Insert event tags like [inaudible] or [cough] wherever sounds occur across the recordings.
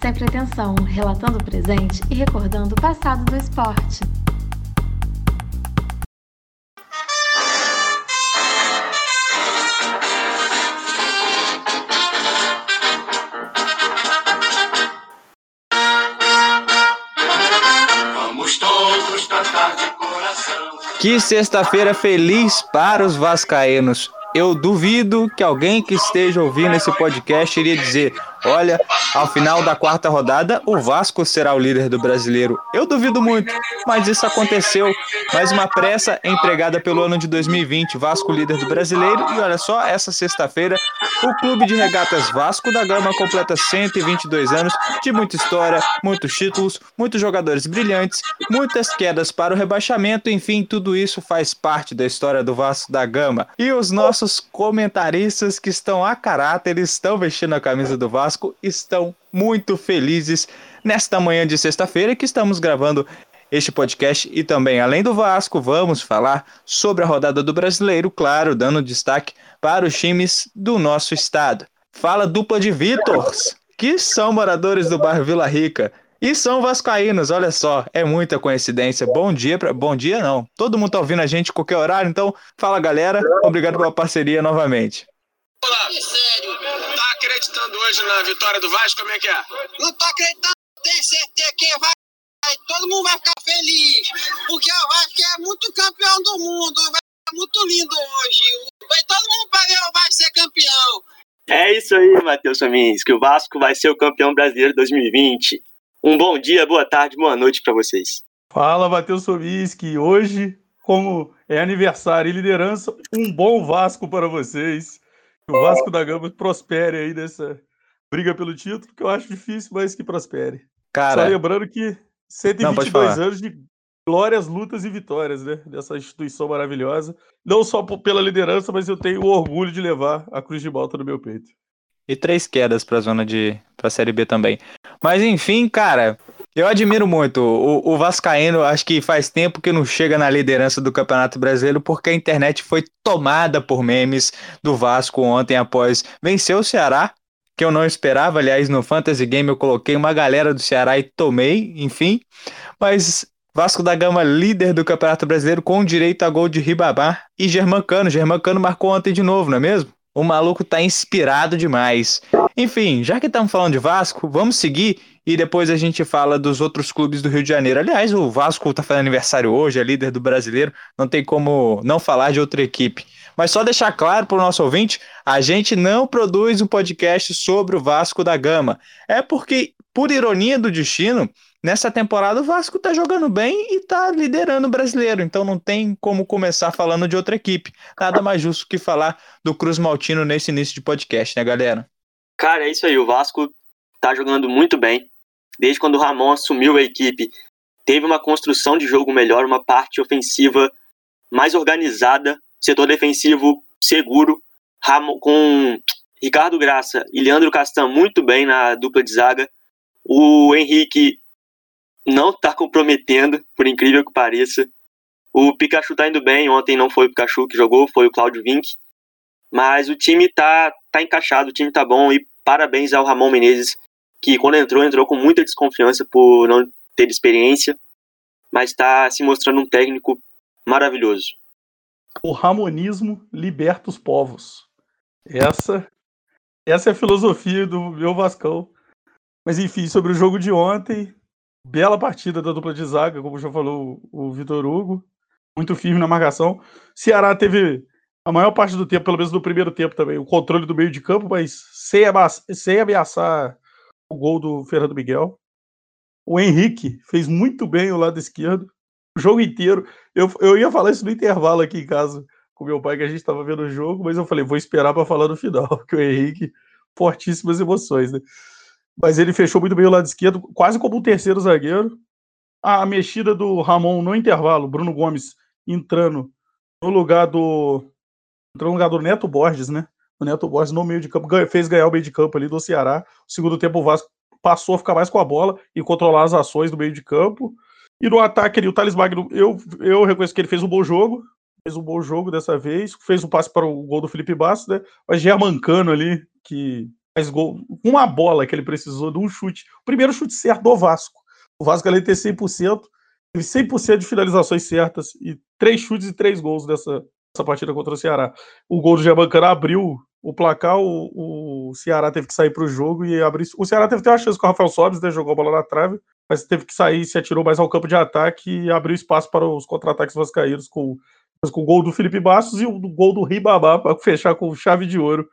sem pretensão, relatando o presente e recordando o passado do esporte. Que sexta-feira feliz para os vascaínos. Eu duvido que alguém que esteja ouvindo esse podcast iria dizer: Olha, ao final da quarta rodada, o Vasco será o líder do brasileiro. Eu duvido muito, mas isso aconteceu. Mais uma pressa empregada pelo ano de 2020, Vasco líder do brasileiro. E olha só, essa sexta-feira, o Clube de Regatas Vasco da Gama completa 122 anos de muita história, muitos títulos, muitos jogadores brilhantes, muitas quedas para o rebaixamento. Enfim, tudo isso faz parte da história do Vasco da Gama. E os nossos comentaristas que estão a caráter, estão vestindo a camisa do Vasco Vasco estão muito felizes nesta manhã de sexta-feira que estamos gravando este podcast e também, além do Vasco, vamos falar sobre a rodada do Brasileiro, claro, dando destaque para os times do nosso estado. Fala dupla de Vitors, que são moradores do bairro Vila Rica e são vascaínos, olha só, é muita coincidência. Bom dia, pra... bom dia não. Todo mundo tá ouvindo a gente qualquer horário, então fala galera, obrigado pela parceria novamente. Olá, sério, tá acreditando hoje na vitória do Vasco? Como é que é? Não tô acreditando, tenho certeza que vai. Todo mundo vai ficar feliz, porque o Vasco é muito campeão do mundo, vai ser muito lindo hoje. Vai todo mundo para ver o Vasco ser campeão. É isso aí, Matheus Famins, que o Vasco vai ser o campeão brasileiro 2020. Um bom dia, boa tarde, boa noite para vocês. Fala, Matheus que Hoje, como é aniversário e liderança, um bom Vasco para vocês. Que o Vasco da Gama prospere aí nessa briga pelo título, que eu acho difícil, mas que prospere. Cara, Só lembrando que 122 não, anos de glórias, lutas e vitórias, né? Dessa instituição maravilhosa. Não só pela liderança, mas eu tenho o orgulho de levar a Cruz de Malta no meu peito. E três quedas para a zona de. para a Série B também. Mas enfim, cara, eu admiro muito. O, o, Vascaíno, acho que faz tempo que não chega na liderança do Campeonato Brasileiro, porque a internet foi tomada por memes do Vasco ontem após vencer o Ceará, que eu não esperava. Aliás, no Fantasy Game eu coloquei uma galera do Ceará e tomei, enfim. Mas Vasco da Gama, líder do Campeonato Brasileiro, com direito a gol de Ribamar e Germancano. Germancano marcou ontem de novo, não é mesmo? O maluco tá inspirado demais. Enfim, já que estamos falando de Vasco, vamos seguir e depois a gente fala dos outros clubes do Rio de Janeiro. Aliás, o Vasco está fazendo aniversário hoje, é líder do brasileiro, não tem como não falar de outra equipe. Mas só deixar claro para o nosso ouvinte, a gente não produz um podcast sobre o Vasco da Gama. É porque, por ironia do destino, nessa temporada o Vasco está jogando bem e está liderando o brasileiro, então não tem como começar falando de outra equipe. Nada mais justo que falar do Cruz Maltino nesse início de podcast, né, galera? Cara, é isso aí. O Vasco tá jogando muito bem desde quando o Ramon assumiu a equipe, teve uma construção de jogo melhor, uma parte ofensiva mais organizada, setor defensivo seguro, Ramon, com Ricardo Graça e Leandro Castan muito bem na dupla de zaga. O Henrique não está [laughs] comprometendo, por incrível que pareça. O Pikachu está indo bem, ontem não foi o Pikachu que jogou, foi o Claudio Vink. Mas o time está tá encaixado, o time está bom e parabéns ao Ramon Menezes que quando entrou, entrou com muita desconfiança por não ter experiência, mas está se mostrando um técnico maravilhoso. O ramonismo liberta os povos. Essa, essa é a filosofia do meu Vascão. Mas enfim, sobre o jogo de ontem, bela partida da dupla de zaga, como já falou o Vitor Hugo, muito firme na marcação. Ceará teve a maior parte do tempo, pelo menos no primeiro tempo também, o controle do meio de campo, mas sem, sem ameaçar o gol do Fernando Miguel. O Henrique fez muito bem o lado esquerdo, o jogo inteiro. Eu, eu ia falar isso no intervalo aqui em casa com meu pai, que a gente estava vendo o jogo, mas eu falei, vou esperar para falar no final, [laughs] porque o Henrique, fortíssimas emoções, né? Mas ele fechou muito bem o lado esquerdo, quase como um terceiro zagueiro. A mexida do Ramon no intervalo, Bruno Gomes entrando no lugar do. Entrou no lugar do Neto Borges, né? o Neto Borges no meio de campo, fez ganhar o meio de campo ali do Ceará. No segundo tempo, o Vasco passou a ficar mais com a bola e controlar as ações do meio de campo. E no ataque ali, o Thales Magno, eu, eu reconheço que ele fez um bom jogo, fez um bom jogo dessa vez, fez um passe para o gol do Felipe Bastos, né? Mas Germancano ali, que mais gol, uma bola que ele precisou de um chute. O primeiro chute certo do Vasco. O Vasco de ter 100%, teve 100% de finalizações certas e três chutes e três gols dessa, dessa partida contra o Ceará. O gol do Jabancana abriu o placar, o, o Ceará teve que sair para o jogo e abrir. O Ceará teve ter uma chance com o Rafael Sobres, né, jogou a bola na trave, mas teve que sair, se atirou mais ao campo de ataque e abriu espaço para os contra-ataques vascaínos com, com o gol do Felipe Bastos e o gol do Ribabá para fechar com chave de ouro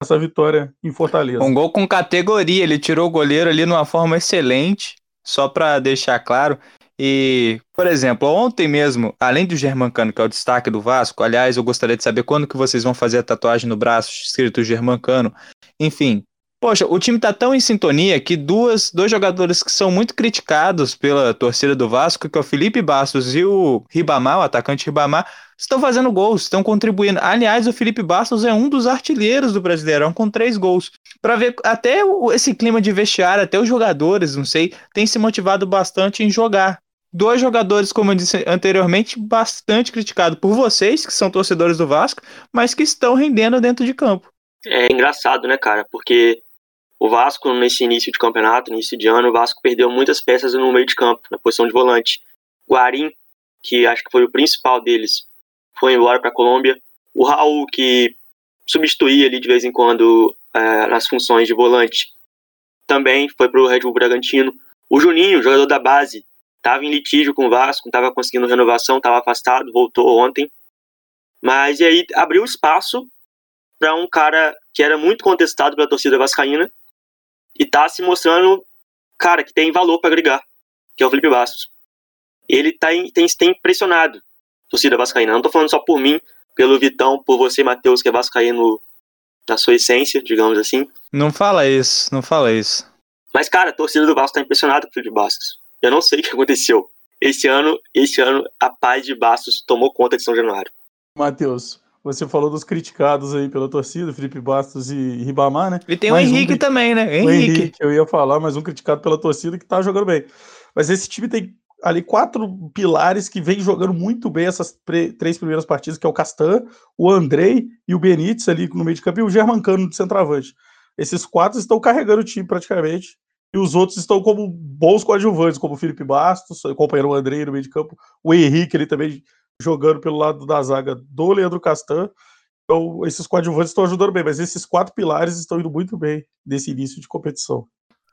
essa vitória em Fortaleza. Um gol com categoria, ele tirou o goleiro ali numa forma excelente, só para deixar claro. E, por exemplo, ontem mesmo, além do Germancano, que é o destaque do Vasco, aliás, eu gostaria de saber quando que vocês vão fazer a tatuagem no braço escrito Germancano. Enfim, Poxa, o time tá tão em sintonia que duas, dois jogadores que são muito criticados pela torcida do Vasco, que é o Felipe Bastos e o Ribamar, o atacante Ribamar, estão fazendo gols, estão contribuindo. Aliás, o Felipe Bastos é um dos artilheiros do Brasileirão com três gols. Para ver até esse clima de vestiário, até os jogadores, não sei, tem se motivado bastante em jogar. Dois jogadores, como eu disse anteriormente, bastante criticados por vocês, que são torcedores do Vasco, mas que estão rendendo dentro de campo. É engraçado, né, cara? Porque o Vasco, nesse início de campeonato, início de ano, o Vasco perdeu muitas peças no meio de campo, na posição de volante. Guarim, que acho que foi o principal deles, foi embora para a Colômbia. O Raul, que substituía ali de vez em quando é, nas funções de volante, também foi para o Red Bull Bragantino. O Juninho, jogador da base, estava em litígio com o Vasco, não estava conseguindo renovação, estava afastado, voltou ontem. Mas e aí abriu espaço para um cara que era muito contestado pela torcida vascaína, e tá se mostrando, cara, que tem valor para agregar, que é o Felipe Bastos. Ele tá, tem, tem impressionado a torcida vascaína. Não tô falando só por mim, pelo Vitão, por você, Matheus, que é vascaíno na sua essência, digamos assim. Não fala isso, não fala isso. Mas, cara, a torcida do Vasco tá impressionada com o Felipe Bastos. Eu não sei o que aconteceu. Esse ano, esse ano, a paz de Bastos tomou conta de São Januário. Matheus, você falou dos criticados aí pela torcida, Felipe Bastos e Ribamar, né? E tem mais o Henrique um, também, né? Henrique. O Henrique, eu ia falar, mas um criticado pela torcida que tá jogando bem. Mas esse time tem ali quatro pilares que vem jogando muito bem essas três primeiras partidas, que é o Castan, o Andrei e o Benítez ali no meio de campo e o Germancano de centroavante. Esses quatro estão carregando o time praticamente. E os outros estão como bons coadjuvantes, como o Felipe Bastos, o Andrei no meio de campo, o Henrique ele também jogando pelo lado da zaga do Leandro Castan. Então, esses coadjuvantes estão ajudando bem, mas esses quatro pilares estão indo muito bem nesse início de competição.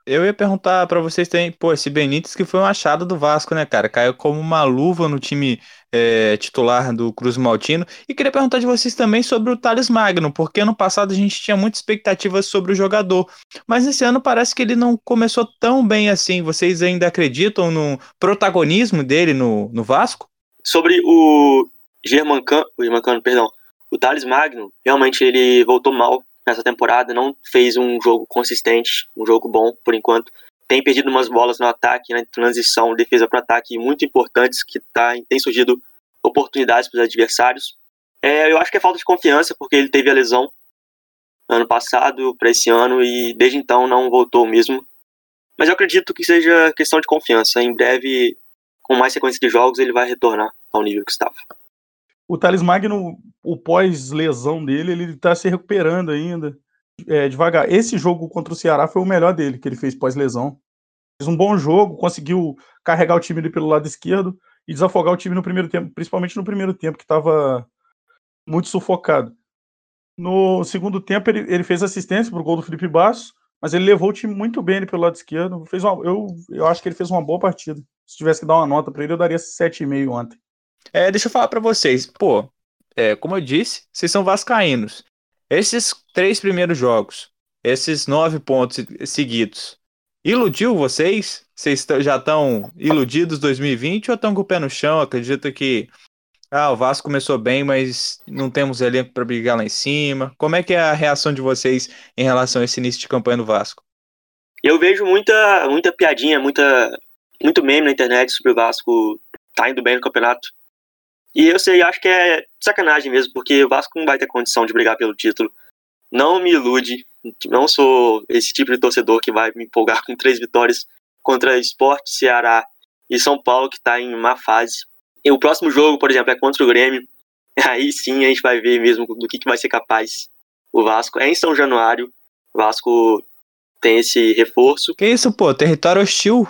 Eu ia perguntar para vocês também, pô, esse Benítez que foi um achado do Vasco, né, cara? Caiu como uma luva no time é, titular do Cruz Maltino. E queria perguntar de vocês também sobre o Thales Magno, porque ano passado a gente tinha muitas expectativas sobre o jogador. Mas nesse ano parece que ele não começou tão bem assim. Vocês ainda acreditam no protagonismo dele no, no Vasco? Sobre o Germancano, o Germancano, perdão, o Thales Magno, realmente ele voltou mal nessa temporada, não fez um jogo consistente, um jogo bom por enquanto. Tem perdido umas bolas no ataque, na transição, defesa para ataque muito importantes, que tá, tem surgido oportunidades para os adversários. É, eu acho que é falta de confiança, porque ele teve a lesão ano passado para esse ano e desde então não voltou mesmo. Mas eu acredito que seja questão de confiança. Em breve com mais sequência de jogos, ele vai retornar ao nível que estava. O Thales Magno, o pós-lesão dele, ele está se recuperando ainda, é, devagar. Esse jogo contra o Ceará foi o melhor dele, que ele fez pós-lesão. Fez um bom jogo, conseguiu carregar o time ali pelo lado esquerdo e desafogar o time no primeiro tempo, principalmente no primeiro tempo, que estava muito sufocado. No segundo tempo, ele, ele fez assistência para o gol do Felipe Basso, mas ele levou o time muito bem ali pelo lado esquerdo. Fez uma, eu, eu acho que ele fez uma boa partida. Se tivesse que dar uma nota para ele, eu daria 7,5 ontem. É, deixa eu falar para vocês. Pô, é, como eu disse, vocês são vascaínos. Esses três primeiros jogos, esses nove pontos seguidos, iludiu vocês? Vocês já estão iludidos 2020 ou estão com o pé no chão? Acredito que ah, o Vasco começou bem, mas não temos elenco para brigar lá em cima. Como é que é a reação de vocês em relação a esse início de campanha do Vasco? Eu vejo muita, muita piadinha, muita, muito meme na internet sobre o Vasco tá indo bem no campeonato. E eu sei, acho que é sacanagem mesmo, porque o Vasco não vai ter condição de brigar pelo título. Não me ilude, não sou esse tipo de torcedor que vai me empolgar com três vitórias contra Esporte, Ceará e São Paulo, que está em má fase. E o próximo jogo, por exemplo, é contra o Grêmio. [laughs] Aí sim a gente vai ver mesmo do que, que vai ser capaz o Vasco. É em São Januário. O Vasco tem esse reforço. Que isso, pô? Território hostil.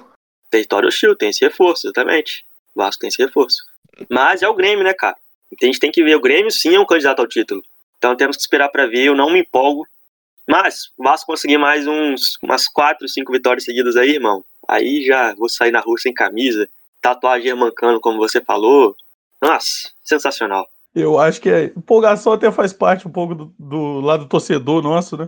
Território hostil, tem esse reforço, exatamente. O Vasco tem esse reforço. Mas é o Grêmio, né, cara? A gente tem que ver. O Grêmio sim é um candidato ao título. Então temos que esperar para ver. Eu não me empolgo. Mas o Vasco conseguir mais uns, umas quatro, cinco vitórias seguidas aí, irmão. Aí já vou sair na rua sem camisa, tatuagem mancando, como você falou. Nossa, sensacional. Eu acho que a empolgação até faz parte um pouco do, do lado torcedor nosso, né?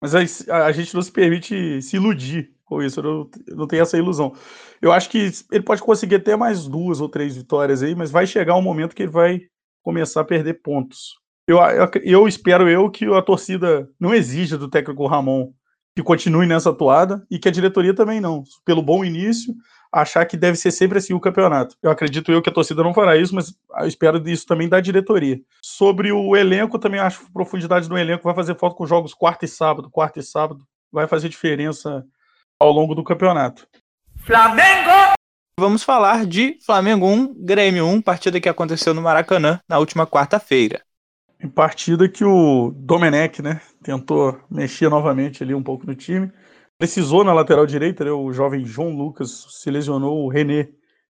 Mas a, a, gente não se permite se iludir com isso, eu não, eu não tenho essa ilusão. Eu acho que ele pode conseguir até mais duas ou três vitórias aí, mas vai chegar um momento que ele vai começar a perder pontos. Eu, eu, eu espero eu que a torcida não exija do técnico Ramon que continue nessa atuada e que a diretoria também não. Pelo bom início, achar que deve ser sempre assim o campeonato. Eu acredito eu que a torcida não fará isso, mas espero isso também da diretoria. Sobre o elenco, também acho que profundidade do elenco vai fazer falta com jogos quarta e sábado. Quarta e sábado vai fazer diferença ao longo do campeonato. Flamengo! Vamos falar de Flamengo 1, Grêmio 1, partida que aconteceu no Maracanã na última quarta-feira. Em partida que o Domenech, né, tentou mexer novamente ali um pouco no time. Precisou na lateral direita, né, o jovem João Lucas se lesionou, o René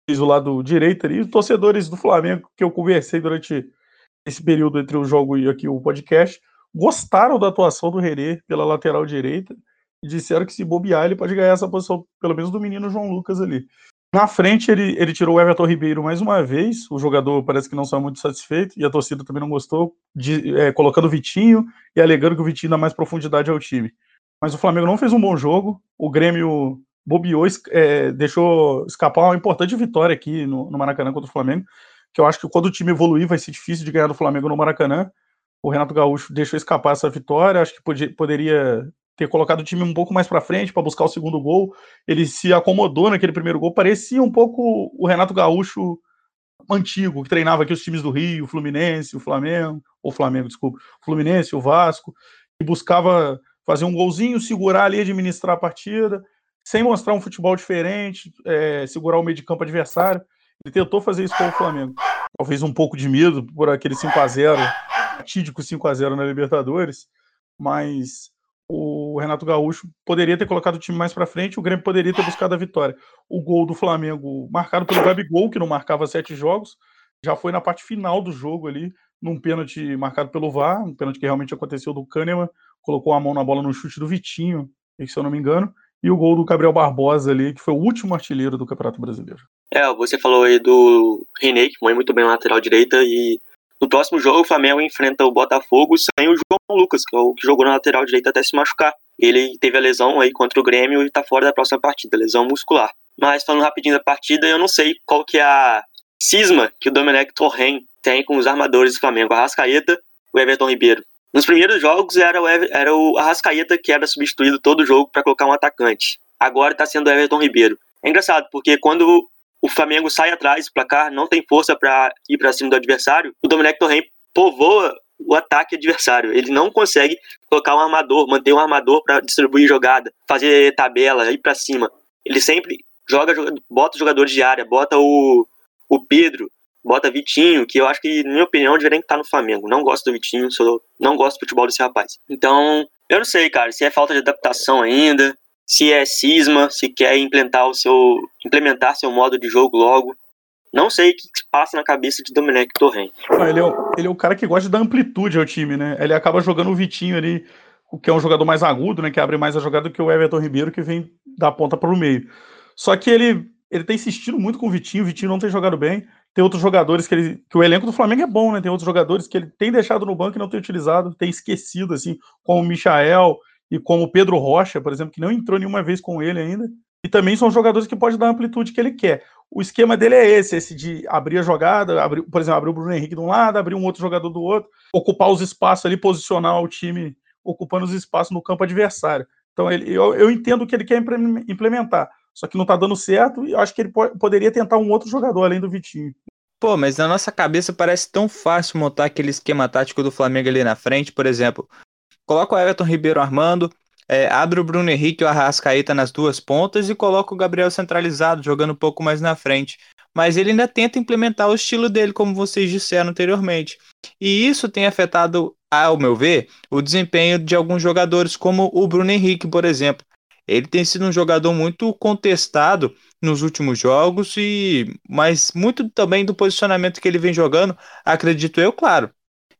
fez o lado direito ali. Os torcedores do Flamengo que eu conversei durante esse período entre o jogo e aqui o podcast gostaram da atuação do René pela lateral direita e disseram que se bobear ele pode ganhar essa posição, pelo menos do menino João Lucas ali. Na frente, ele, ele tirou o Everton Ribeiro mais uma vez. O jogador parece que não está muito satisfeito e a torcida também não gostou, de, é, colocando o Vitinho e alegando que o Vitinho dá mais profundidade ao time. Mas o Flamengo não fez um bom jogo. O Grêmio bobeou, é, deixou escapar uma importante vitória aqui no, no, Maracanã contra o Flamengo. Que eu acho que quando o time evoluir vai ser difícil de ganhar do Flamengo no Maracanã. O Renato Gaúcho deixou escapar essa vitória. Acho que podia, poderia ter colocado o time um pouco mais para frente para buscar o segundo gol. Ele se acomodou naquele primeiro gol, parecia um pouco o Renato Gaúcho antigo, que treinava aqui os times do Rio, o Fluminense, o Flamengo, ou Flamengo, desculpa, o Fluminense, o Vasco, e buscava fazer um golzinho, segurar ali, administrar a partida, sem mostrar um futebol diferente, é, segurar o meio de campo adversário. Ele tentou fazer isso com o Flamengo. Talvez um pouco de medo por aquele 5 a 0 fatídico 5 a 0 na Libertadores, mas o Renato Gaúcho poderia ter colocado o time mais para frente, o Grêmio poderia ter buscado a vitória. O gol do Flamengo, marcado pelo Gabigol, que não marcava sete jogos, já foi na parte final do jogo ali, num pênalti marcado pelo VAR, um pênalti que realmente aconteceu do Kahneman, colocou a mão na bola no chute do Vitinho, se eu não me engano, e o gol do Gabriel Barbosa ali, que foi o último artilheiro do Campeonato Brasileiro. É, você falou aí do René, que foi muito bem na lateral direita, e no próximo jogo, o Flamengo enfrenta o Botafogo sem o João Lucas, que é o que jogou na lateral direita até se machucar. Ele teve a lesão aí contra o Grêmio e tá fora da próxima partida, lesão muscular. Mas falando rapidinho da partida, eu não sei qual que é a cisma que o Domenech Torren tem com os armadores do Flamengo, a Arrascaeta e o Everton Ribeiro. Nos primeiros jogos era o, Ever, era o Arrascaeta que era substituído todo jogo para colocar um atacante. Agora está sendo o Everton Ribeiro. É engraçado, porque quando o Flamengo sai atrás do placar, não tem força para ir para cima do adversário, o Domenech Torren povoa o ataque adversário. Ele não consegue colocar um armador, manter um armador para distribuir jogada, fazer tabela, ir para cima. Ele sempre joga, bota jogadores de área, bota o, o Pedro, bota Vitinho, que eu acho que, na minha opinião, deveria estar no Flamengo. Não gosto do Vitinho, sou, não gosto do futebol desse rapaz. Então, eu não sei, cara, se é falta de adaptação ainda, se é cisma, se quer implementar o seu, implementar seu modo de jogo logo. Não sei o que passa na cabeça de Domenech Torren. Ah, ele, é ele é o cara que gosta dar amplitude ao time, né? Ele acaba jogando o Vitinho ali, que é um jogador mais agudo, né? Que abre mais a jogada do que o Everton Ribeiro, que vem da ponta para o meio. Só que ele, ele tem insistido muito com o Vitinho, o Vitinho não tem jogado bem. Tem outros jogadores que ele. que o elenco do Flamengo é bom, né? Tem outros jogadores que ele tem deixado no banco e não tem utilizado, tem esquecido, assim, como o Michael, e como Pedro Rocha, por exemplo, que não entrou nenhuma vez com ele ainda. E também são jogadores que podem dar a amplitude que ele quer. O esquema dele é esse, esse de abrir a jogada, abrir, por exemplo, abrir o Bruno Henrique de um lado, abrir um outro jogador do outro, ocupar os espaços ali, posicionar o time ocupando os espaços no campo adversário. Então ele, eu, eu entendo o que ele quer implementar, só que não está dando certo e acho que ele po poderia tentar um outro jogador além do Vitinho. Pô, mas na nossa cabeça parece tão fácil montar aquele esquema tático do Flamengo ali na frente, por exemplo. Coloca o Everton Ribeiro armando, é, abre o Bruno Henrique e o Arrascaeta nas duas pontas e coloca o Gabriel centralizado, jogando um pouco mais na frente. Mas ele ainda tenta implementar o estilo dele, como vocês disseram anteriormente. E isso tem afetado, ao meu ver, o desempenho de alguns jogadores, como o Bruno Henrique, por exemplo. Ele tem sido um jogador muito contestado nos últimos jogos e mas muito também do posicionamento que ele vem jogando, acredito eu, claro.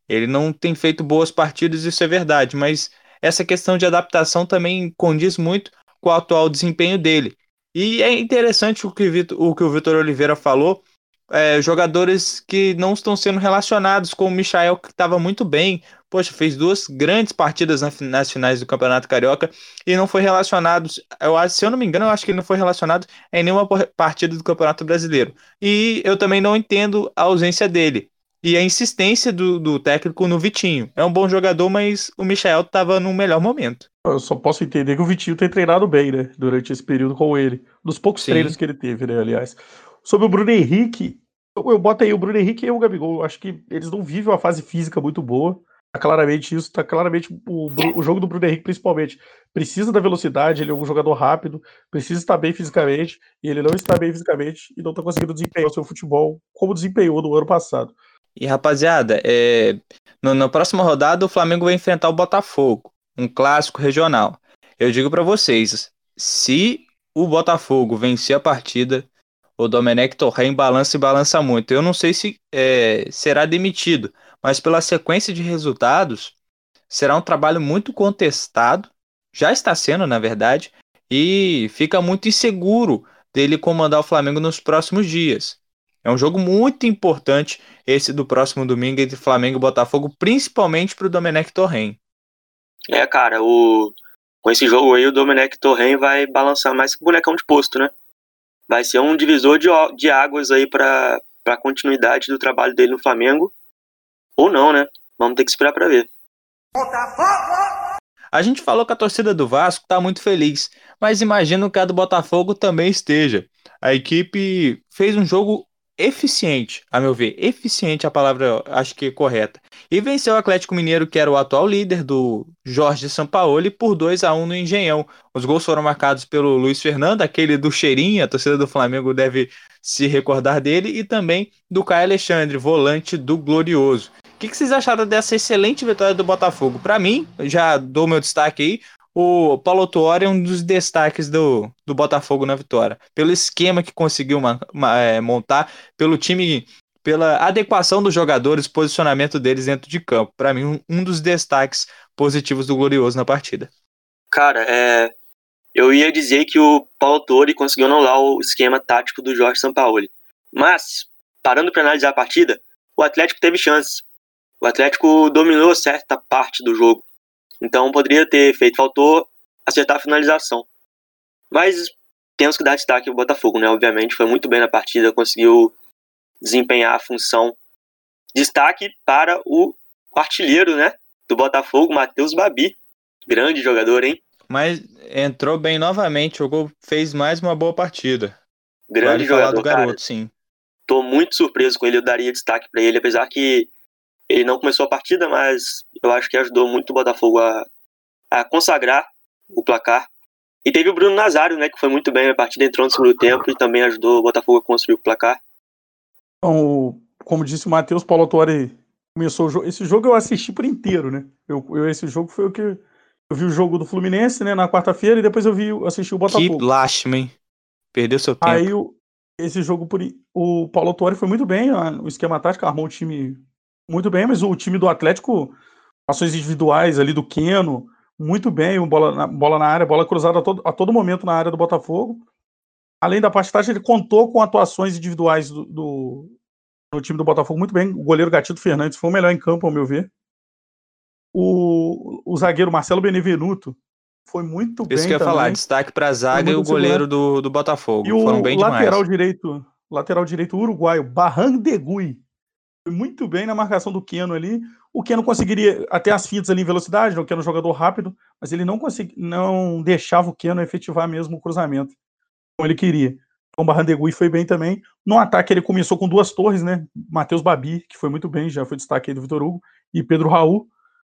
Ele não tem feito boas partidas, isso é verdade, mas essa questão de adaptação também condiz muito com o atual desempenho dele. E é interessante o que, o, o Vitor Oliveira falou, é, jogadores que não estão sendo relacionados com o Michael, que estava muito bem, poxa, fez duas grandes partidas nas finais do Campeonato Carioca e não foi relacionado, eu acho, se eu não me engano, eu acho que ele não foi relacionado em nenhuma partida do Campeonato Brasileiro. E eu também não entendo a ausência dele e a insistência do, do técnico no Vitinho. É um bom jogador, mas o Michel estava no melhor momento. Eu só posso entender que o Vitinho tem treinado bem, né? Durante esse período com ele. Dos poucos Sim. treinos que ele teve, né? Aliás. Sobre o Bruno Henrique, eu, eu boto aí o Bruno Henrique e o Gabigol. Eu acho que eles não vivem uma fase física muito boa. Tá claramente isso, tá claramente o, o jogo do Bruno Henrique, principalmente, precisa da velocidade, ele é um jogador rápido, precisa estar bem fisicamente, e ele não está bem fisicamente e não está conseguindo desempenhar o seu futebol como desempenhou no ano passado. E rapaziada, é, no, na próxima rodada o Flamengo vai enfrentar o Botafogo, um clássico regional. Eu digo para vocês, se o Botafogo vencer a partida, o Domenech Torren balança e balança muito. Eu não sei se é, será demitido, mas pela sequência de resultados, será um trabalho muito contestado, já está sendo, na verdade, e fica muito inseguro dele comandar o Flamengo nos próximos dias. É um jogo muito importante esse do próximo domingo entre Flamengo e Botafogo, principalmente para o Domenech Torren. É, cara, o... com esse jogo aí o Domenech Torren vai balançar mais que o bonecão de posto, né? Vai ser um divisor de, de águas aí para a continuidade do trabalho dele no Flamengo. Ou não, né? Vamos ter que esperar para ver. Botafogo! A gente falou que a torcida do Vasco está muito feliz, mas imagino que a do Botafogo também esteja. A equipe fez um jogo eficiente, a meu ver, eficiente a palavra acho que é correta. E venceu o Atlético Mineiro, que era o atual líder do Jorge Sampaoli, por 2 a 1 no Engenhão. Os gols foram marcados pelo Luiz Fernando, aquele do cheirinho, a torcida do Flamengo deve se recordar dele, e também do Caio Alexandre, volante do Glorioso. O que, que vocês acharam dessa excelente vitória do Botafogo? Para mim, já dou meu destaque aí, o Paulo Tuori é um dos destaques do, do Botafogo na vitória. Pelo esquema que conseguiu uma, uma, é, montar, pelo time, pela adequação dos jogadores, posicionamento deles dentro de campo. Para mim, um, um, dos destaques positivos do Glorioso na partida. Cara, é, eu ia dizer que o Paulo Tuori conseguiu anular o esquema tático do Jorge Sampaoli. Mas, parando para analisar a partida, o Atlético teve chances. O Atlético dominou certa parte do jogo. Então poderia ter feito, faltou acertar a finalização. Mas temos que dar destaque ao Botafogo, né? Obviamente, foi muito bem na partida, conseguiu desempenhar a função. Destaque para o artilheiro, né? Do Botafogo, Matheus Babi. Grande jogador, hein? Mas entrou bem novamente, jogou, fez mais uma boa partida. Grande vale jogador, do garoto, cara. sim. Tô muito surpreso com ele, eu daria destaque para ele, apesar que ele não começou a partida, mas eu acho que ajudou muito o Botafogo a, a consagrar o placar. E teve o Bruno Nazário, né, que foi muito bem na partida, entrou no segundo tempo e também ajudou o Botafogo a construir o placar. Então, como disse o Matheus, Paulo Autori começou o jogo. Esse jogo eu assisti por inteiro, né? Eu, eu, esse jogo foi o que. Eu vi o jogo do Fluminense, né, na quarta-feira, e depois eu vi assisti o Botafogo. Que lástima, hein? Perdeu seu tempo. Aí o, esse jogo, por, o Paulo Autori foi muito bem, o esquema tático armou o time muito bem, mas o time do Atlético, ações individuais ali do Queno, muito bem, bola na, bola na área, bola cruzada a todo, a todo momento na área do Botafogo. Além da parte tática, ele contou com atuações individuais do, do, no time do Botafogo muito bem. O goleiro Gatito Fernandes foi o melhor em campo, ao meu ver. O, o zagueiro Marcelo Benevenuto foi muito Isso bem. Isso que eu ia também. falar, destaque para a zaga e o goleiro do, do Botafogo. E Foram bem lateral demais. direito, lateral direito uruguaio, Barrandegui muito bem na marcação do Keno ali. O Keno conseguiria até as fintas ali em velocidade, né? o Keno é um jogador rápido, mas ele não consegui, não deixava o Keno efetivar mesmo o cruzamento como ele queria. Então Barrandegui foi bem também. No ataque ele começou com duas torres, né? Matheus Babi, que foi muito bem, já foi destaque aí do Vitor Hugo, e Pedro Raul.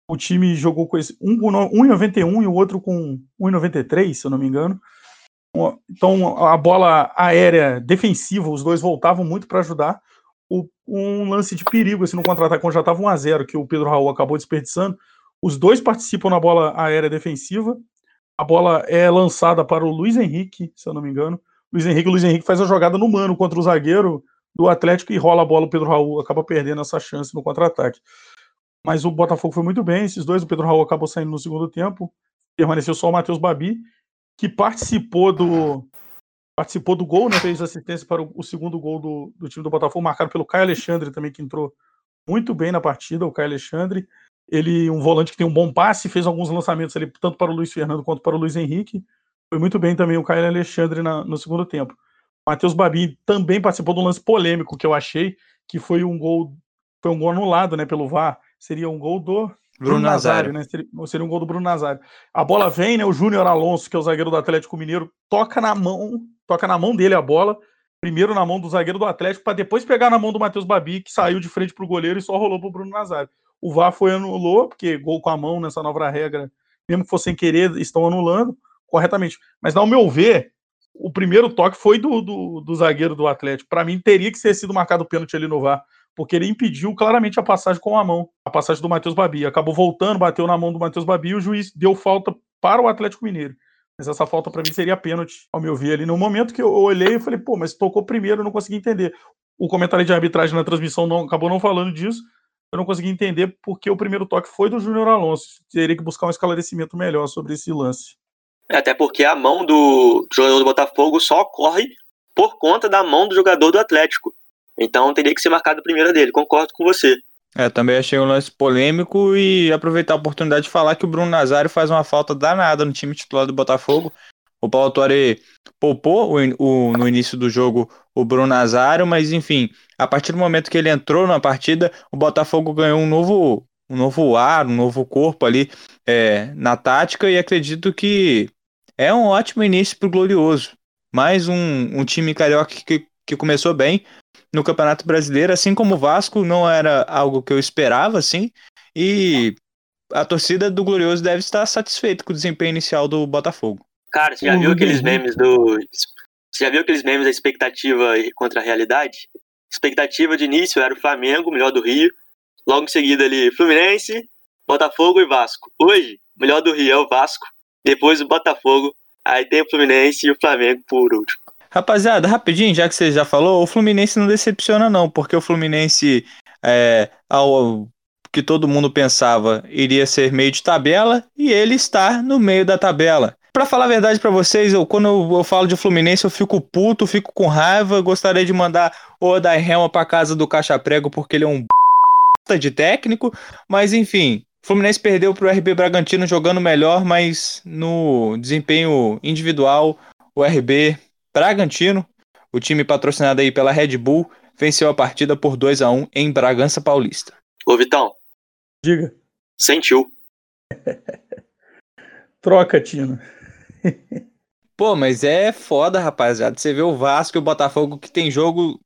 O time jogou com esse 1,91 e o outro com 1,93, se eu não me engano. Então, a bola aérea defensiva, os dois voltavam muito para ajudar. O, um lance de perigo assim, no contra-ataque, quando já estava 1 a 0 que o Pedro Raul acabou desperdiçando. Os dois participam na bola aérea defensiva. A bola é lançada para o Luiz Henrique, se eu não me engano. Luiz Henrique, Luiz Henrique faz a jogada no mano contra o zagueiro do Atlético e rola a bola. O Pedro Raul acaba perdendo essa chance no contra-ataque. Mas o Botafogo foi muito bem, esses dois. O Pedro Raul acabou saindo no segundo tempo. Permaneceu só o Matheus Babi que participou do participou do gol, né, fez assistência para o, o segundo gol do, do, time do Botafogo, marcado pelo Caio Alexandre também, que entrou muito bem na partida, o Caio Alexandre. Ele, um volante que tem um bom passe, fez alguns lançamentos ali, tanto para o Luiz Fernando quanto para o Luiz Henrique. Foi muito bem também o Caio Alexandre na, no segundo tempo. Matheus Babi também participou de um lance polêmico que eu achei, que foi um gol, foi um gol anulado, né, pelo VAR. Seria um gol do Bruno, Bruno Nazário, né? Seria, seria, um gol do Bruno Nazário. A bola vem, né? O Júnior Alonso, que é o zagueiro do Atlético Mineiro, toca na mão, toca na mão dele a bola, primeiro na mão do zagueiro do Atlético, para depois pegar na mão do Matheus Babi, que saiu de frente pro goleiro e só rolou pro Bruno Nazário. O VAR foi anulou, porque gol com a mão nessa nova regra, mesmo que fosse sem querer, estão anulando corretamente. Mas, ao meu ver, o primeiro toque foi do, do, do zagueiro do Atlético. Para mim, teria que ter sido marcado o pênalti ali no VAR porque ele impediu claramente a passagem com a mão, a passagem do Matheus Babi. Acabou voltando, bateu na mão do Matheus Babi e o juiz deu falta para o Atlético Mineiro. Mas essa falta para mim seria pênalti, ao meu ver ali. No momento que eu olhei, eu falei, pô, mas tocou primeiro, eu não consegui entender. O comentário de arbitragem na transmissão não, acabou não falando disso. Eu não consegui entender porque o primeiro toque foi do Júnior Alonso. Teria que buscar um esclarecimento melhor sobre esse lance. É, até porque a mão do jogador do Botafogo só ocorre por conta da mão do jogador do Atlético. Então teria que ser marcado a primeira dele, concordo com você. É, também achei um lance polêmico e aproveitar a oportunidade de falar que o Bruno Nazário faz uma falta danada no time titular do Botafogo. O Paulo Torre poupou o, o, no início do jogo o Bruno Nazário, mas enfim, a partir do momento que ele entrou na partida, o Botafogo ganhou um novo, um novo ar, um novo corpo ali é, na tática e acredito que é um ótimo início para o Glorioso. Mais um, um time carioca que, que começou bem, no Campeonato Brasileiro, assim como o Vasco, não era algo que eu esperava, assim, e a torcida do Glorioso deve estar satisfeita com o desempenho inicial do Botafogo. Cara, você já viu aqueles memes do. Você já viu aqueles memes da expectativa contra a realidade? Expectativa de início era o Flamengo, melhor do Rio. Logo em seguida ali, Fluminense, Botafogo e Vasco. Hoje, melhor do Rio é o Vasco, depois o Botafogo, aí tem o Fluminense e o Flamengo por último. Rapaziada, rapidinho, já que você já falou, o Fluminense não decepciona não, porque o Fluminense, é, ao que todo mundo pensava, iria ser meio de tabela, e ele está no meio da tabela. Para falar a verdade para vocês, eu, quando eu, eu, falo de Fluminense, eu fico puto, fico com raiva, gostaria de mandar o Odair Helma para casa do Caixa Prego, porque ele é um de técnico, mas enfim, Fluminense perdeu para o RB Bragantino jogando melhor, mas no desempenho individual, o RB Bragantino, o time patrocinado aí pela Red Bull, venceu a partida por 2 a 1 em Bragança Paulista. Ô Vitão. Diga. Sentiu. [laughs] Troca, Tino. [laughs] Pô, mas é foda, rapaziada. Você vê o Vasco e o Botafogo que tem jogo.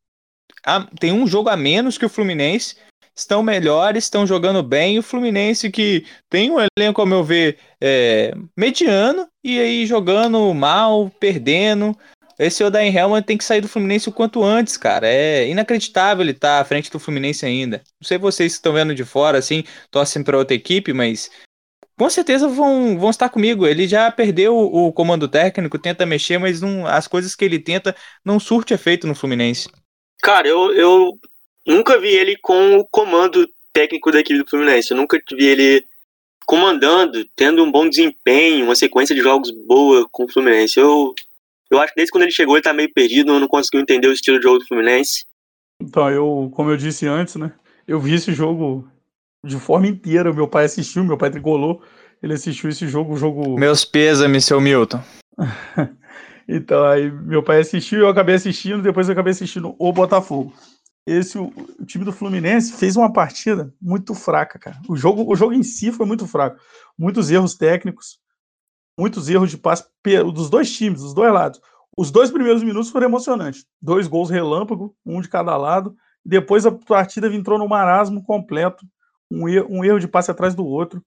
Tem um jogo a menos que o Fluminense. Estão melhores, estão jogando bem. O Fluminense que tem um elenco, ao meu ver, é, mediano, e aí jogando mal, perdendo. Esse Odair Helman tem que sair do Fluminense o quanto antes, cara. É inacreditável ele estar tá à frente do Fluminense ainda. Não sei vocês que estão vendo de fora, assim, torcem para outra equipe, mas com certeza vão, vão estar comigo. Ele já perdeu o, comando técnico, tenta mexer, mas não, as coisas que ele tenta não surte efeito no Fluminense. Cara, eu, eu nunca vi ele com o comando técnico da equipe do Fluminense. Eu nunca vi ele comandando, tendo um bom desempenho, uma sequência de jogos boa com o Fluminense. Eu eu acho que desde quando ele chegou ele tá meio perdido, não conseguiu entender o estilo de jogo do Fluminense. Então, eu, como eu disse antes, né? Eu vi esse jogo de forma inteira. Meu pai assistiu, meu pai tricolou. Ele assistiu esse jogo, o jogo. Meus pêsames, seu Milton. [laughs] então, aí meu pai assistiu, eu acabei assistindo, depois eu acabei assistindo o Botafogo. Esse, o, o, time do Fluminense fez uma partida muito fraca, cara. O jogo, o jogo em si foi muito fraco. Muitos erros técnicos muitos erros de passe dos dois times, dos dois lados. Os dois primeiros minutos foram emocionantes. Dois gols relâmpago, um de cada lado. Depois a partida entrou no marasmo completo. Um erro, um erro de passe atrás do outro.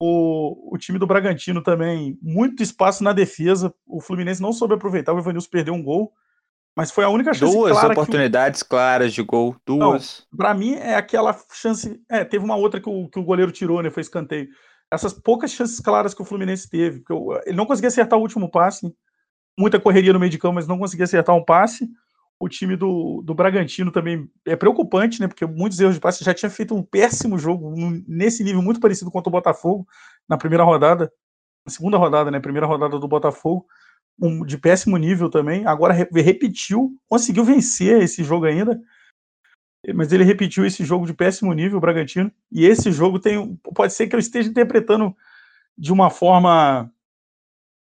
O, o time do Bragantino também, muito espaço na defesa. O Fluminense não soube aproveitar, o Evanilson perdeu um gol. Mas foi a única chance Duas clara oportunidades o... claras de gol. Duas. Para mim, é aquela chance. É, teve uma outra que o, que o goleiro tirou, né? Foi escanteio. Essas poucas chances claras que o Fluminense teve. Porque ele não conseguia acertar o último passe. Muita correria no meio de campo, mas não conseguia acertar um passe. O time do, do Bragantino também é preocupante, né? Porque muitos erros de passe já tinha feito um péssimo jogo, nesse nível muito parecido com o Botafogo, na primeira rodada. Na segunda rodada, né? Primeira rodada do Botafogo um, de péssimo nível também. Agora re, repetiu, conseguiu vencer esse jogo ainda, mas ele repetiu esse jogo de péssimo nível, o Bragantino. E esse jogo tem. Pode ser que eu esteja interpretando de uma forma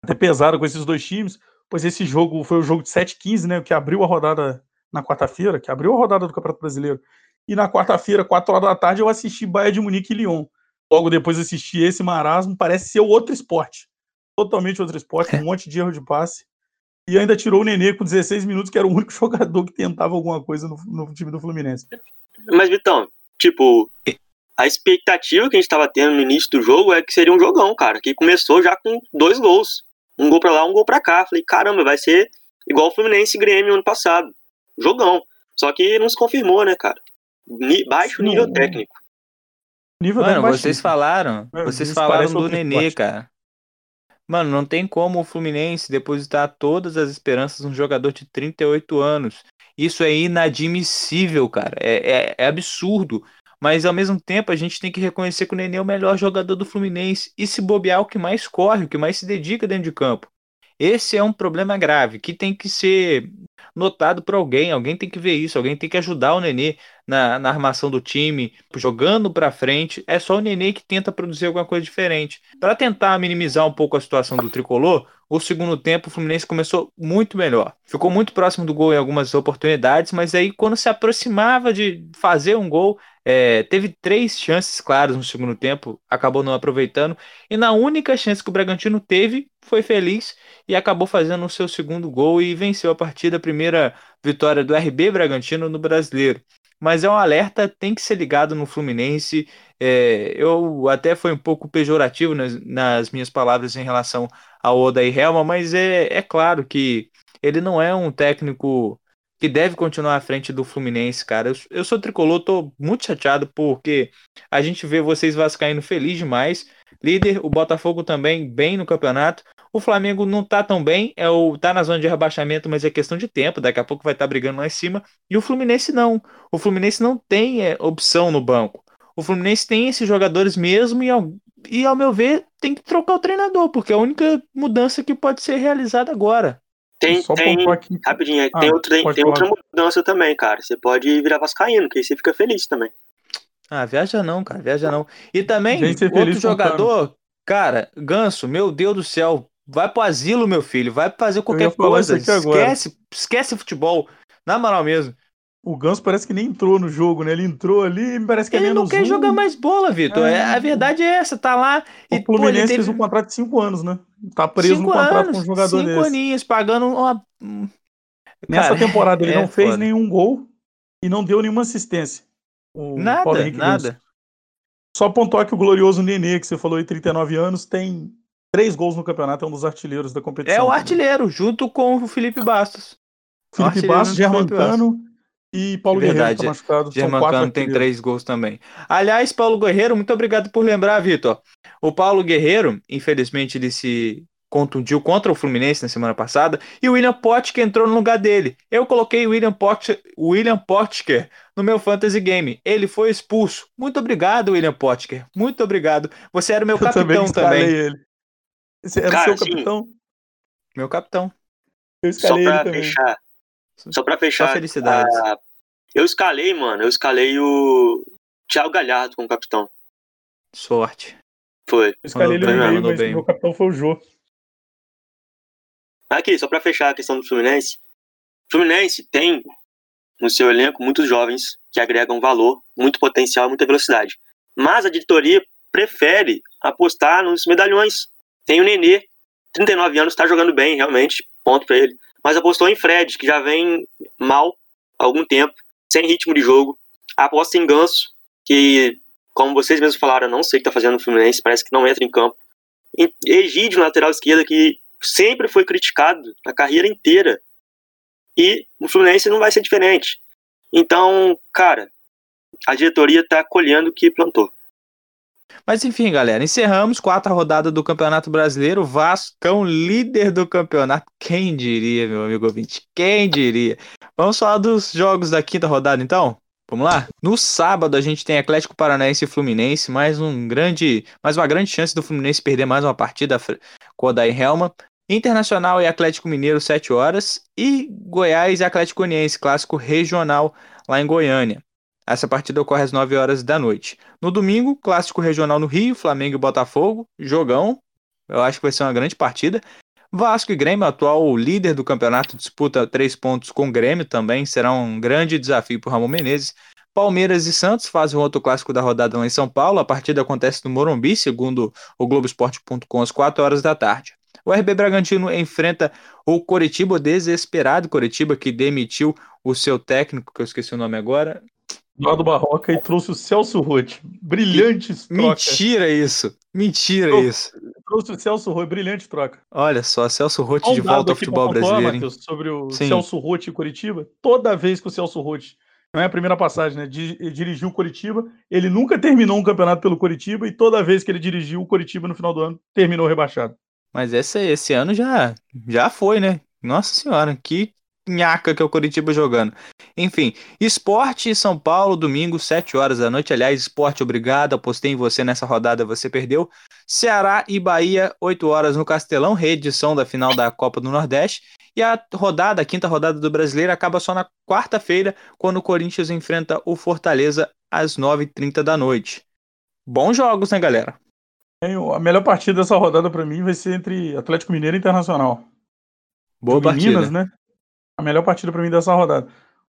até pesada com esses dois times, pois esse jogo foi o jogo de 7-15, né? Que abriu a rodada na quarta-feira, que abriu a rodada do Campeonato Brasileiro. E na quarta-feira, 4 horas da tarde, eu assisti Bahia de Munique e Lyon. Logo depois assisti esse marasmo, parece ser outro esporte totalmente outro esporte, [laughs] um monte de erro de passe. E ainda tirou o Nenê com 16 minutos, que era o único [laughs] jogador que tentava alguma coisa no, no time do Fluminense. Mas, Vitão, tipo, a expectativa que a gente estava tendo no início do jogo é que seria um jogão, cara, que começou já com dois gols. Um gol para lá, um gol para cá. Falei, caramba, vai ser igual o Fluminense e Grêmio ano passado. Jogão. Só que não se confirmou, né, cara? Baixo nível técnico. Nível Mano, vocês falaram, é, vocês falaram do Nenê, cara. Mano, não tem como o Fluminense depositar todas as esperanças num jogador de 38 anos. Isso é inadmissível, cara. É, é, é, absurdo. Mas ao mesmo tempo a gente tem que reconhecer que o Nenê é o melhor jogador do Fluminense. E se bobear, o que mais corre, o que mais se dedica dentro de campo. Esse é um problema grave que tem que ser notado por alguém. Alguém tem que ver isso, alguém tem que ajudar o Nenê na, na armação do time, jogando para frente. É só o Nenê que tenta produzir alguma coisa diferente. Para tentar minimizar um pouco a situação do tricolor, o segundo tempo o Fluminense começou muito melhor. Ficou muito próximo do gol em algumas oportunidades, mas aí quando se aproximava de fazer um gol, é, teve três chances claras no segundo tempo, acabou não aproveitando. E na única chance que o Bragantino teve, foi feliz e acabou fazendo o seu segundo gol e venceu a partida, primeira vitória do RB Bragantino no Brasileiro. Mas é um alerta, tem que ser ligado no Fluminense. É, eu até fui um pouco pejorativo nas, nas, minhas palavras em relação ao Odair Helma, mas é, é claro que ele não é um técnico que deve continuar à frente do Fluminense, cara. Eu, eu sou tricolor, tô muito chateado porque a gente vê vocês vascaíno feliz demais. Líder, o Botafogo também bem no campeonato. O Flamengo não tá tão bem, é o tá na zona de rebaixamento, mas é questão de tempo, daqui a pouco vai estar tá brigando lá em cima. E o Fluminense não. O Fluminense não tem é, opção no banco. O Fluminense tem esses jogadores mesmo e ao, e ao meu ver tem que trocar o treinador, porque é a única mudança que pode ser realizada agora. Tem, Só tem, aqui. rapidinho, ah, tem, outra, tem outra mudança também, cara. Você pode virar vascaíno, que aí você fica feliz também. Ah, viaja não, cara, viaja não. E também, outro jogador, cara, Ganso, meu Deus do céu, vai pro asilo, meu filho, vai fazer qualquer coisa, esquece, esquece futebol, na moral mesmo. O Ganso parece que nem entrou no jogo, né? Ele entrou ali e parece que ele é menos Ele não quer um. jogar mais bola, Vitor. É. a verdade é essa, tá lá. O e, Fluminense pô, teve... fez um contrato de cinco anos, né? Tá preso cinco no contrato anos, com um jogador cinco desse. aninhos, pagando uma... Nessa Cara, temporada ele [laughs] é não fez foda. nenhum gol e não deu nenhuma assistência. Nada, nada. Só pontuar que o glorioso Nenê, que você falou aí, 39 anos, tem três gols no campeonato, é um dos artilheiros da competição. É o artilheiro, junto com o Felipe Bastos. Felipe Bastos, Germancano e Paulo Verdade. Guerreiro tá machucado. Germancano tem três gols também. Aliás, Paulo Guerreiro, muito obrigado por lembrar, Vitor. O Paulo Guerreiro, infelizmente, ele se contundiu contra o Fluminense na semana passada e o William Potker entrou no lugar dele. Eu coloquei o William Potker, William Potker no meu fantasy game. Ele foi expulso. Muito obrigado, William Potker. Muito obrigado. Você era o meu Eu capitão também. Ele. Você era Cara, seu capitão? Meu capitão. Eu escalei só pra ele fechar. Só pra fechar. Só felicidades. A... Eu escalei, mano. Eu escalei o Thiago Galhardo como capitão. Sorte. Foi. Eu escalei ele meio, mas bem. meu capitão foi o Jô. Aqui, só para fechar a questão do Fluminense. O Fluminense tem no seu elenco muitos jovens que agregam valor, muito potencial, muita velocidade. Mas a diretoria prefere apostar nos medalhões. Tem o Nenê, 39 anos, está jogando bem, realmente, ponto para ele. Mas apostou em Fred, que já vem mal há algum tempo, sem ritmo de jogo. Aposta em Ganso, que como vocês mesmos falaram, eu não sei o que tá fazendo no Fluminense, parece que não entra em campo. E Egídio, lateral esquerda, que sempre foi criticado a carreira inteira. E o Fluminense não vai ser diferente. Então, cara, a diretoria tá colhendo o que plantou. Mas enfim, galera, encerramos quarta rodada do Campeonato Brasileiro. Vascão, líder do campeonato. Quem diria, meu amigo ouvinte? Quem diria? Vamos falar dos jogos da quinta rodada, então? Vamos lá? No sábado a gente tem Atlético Paranaense e Fluminense, mais um grande, mais uma grande chance do Fluminense perder mais uma partida com o Odair Helma. Internacional e Atlético Mineiro 7 horas e Goiás e Atlético Uniense, clássico regional lá em Goiânia. Essa partida ocorre às 9 horas da noite. No domingo, clássico regional no Rio, Flamengo e Botafogo, jogão. Eu acho que vai ser uma grande partida. Vasco e Grêmio, atual líder do campeonato, disputa três pontos com o Grêmio também. Será um grande desafio para o Ramon Menezes. Palmeiras e Santos fazem outro clássico da rodada lá em São Paulo. A partida acontece no Morumbi, segundo o Globoesporte.com, às 4 horas da tarde. O RB Bragantino enfrenta o Coritiba, desesperado Coritiba, que demitiu o seu técnico, que eu esqueci o nome agora, do Barroca e trouxe o Celso Rotti. Brilhante troca. Mentira isso. Mentira trouxe, isso. Trouxe o Celso Rotti, brilhante troca. Olha só, Celso Rotti de volta ao futebol brasileiro. Matheus, sobre o Sim. Celso Rotti e Curitiba. Toda vez que o Celso Rotti, não é a primeira passagem, né? Dirigiu o Curitiba, ele nunca terminou um campeonato pelo Curitiba e toda vez que ele dirigiu o Curitiba no final do ano, terminou rebaixado. Mas esse, esse ano já, já foi, né? Nossa senhora, que nhaca que é o Curitiba jogando. Enfim, esporte São Paulo, domingo, 7 horas da noite. Aliás, esporte, obrigado. Apostei em você nessa rodada, você perdeu. Ceará e Bahia, 8 horas no Castelão, reedição da final da Copa do Nordeste. E a rodada, a quinta rodada do Brasileiro, acaba só na quarta-feira, quando o Corinthians enfrenta o Fortaleza às 9h30 da noite. Bons jogos, né, galera? A melhor partida dessa rodada para mim vai ser entre Atlético Mineiro e Internacional. Boa partida. Minas, né? a melhor partida para mim dessa rodada.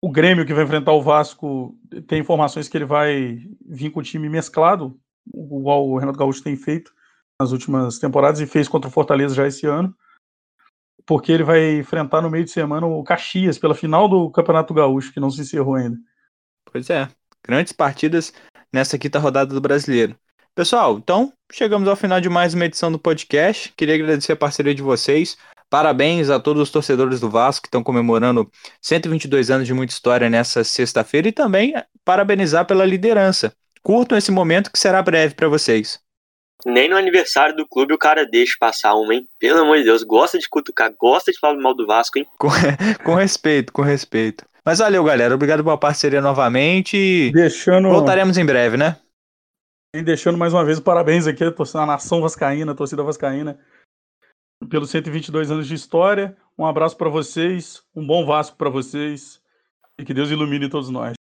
O Grêmio, que vai enfrentar o Vasco, tem informações que ele vai vir com o time mesclado, igual o Renato Gaúcho tem feito nas últimas temporadas e fez contra o Fortaleza já esse ano, porque ele vai enfrentar no meio de semana o Caxias pela final do Campeonato Gaúcho, que não se encerrou ainda. Pois é, grandes partidas nessa quinta rodada do Brasileiro. Pessoal, então chegamos ao final de mais uma edição do podcast. Queria agradecer a parceria de vocês. Parabéns a todos os torcedores do Vasco que estão comemorando 122 anos de muita história nessa sexta-feira e também parabenizar pela liderança. Curtam esse momento que será breve para vocês. Nem no aniversário do clube o cara deixa passar uma, hein? Pelo amor de Deus, gosta de cutucar, gosta de falar mal do Vasco, hein? Com, [laughs] com respeito, com respeito. Mas valeu, galera. Obrigado pela parceria novamente. Deixando... Voltaremos em breve, né? E deixando mais uma vez parabéns aqui à nação vascaína, a torcida vascaína pelos 122 anos de história. Um abraço para vocês, um bom Vasco para vocês e que Deus ilumine todos nós.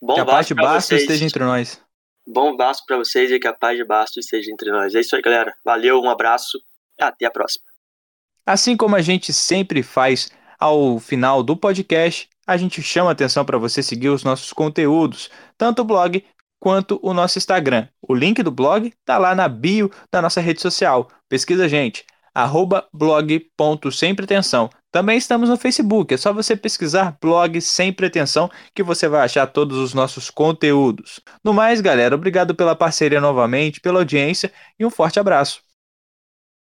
Bom que a paz de Basto esteja entre nós. Bom Vasco para vocês e que a paz de Basto esteja entre nós. É isso aí, galera. Valeu, um abraço e até a próxima. Assim como a gente sempre faz ao final do podcast, a gente chama atenção para você seguir os nossos conteúdos, tanto o blog quanto o nosso Instagram. O link do blog está lá na bio da nossa rede social. Pesquisa gente arroba blog sem pretensão. Também estamos no Facebook, é só você pesquisar blog sem pretensão que você vai achar todos os nossos conteúdos. No mais, galera, obrigado pela parceria novamente, pela audiência e um forte abraço.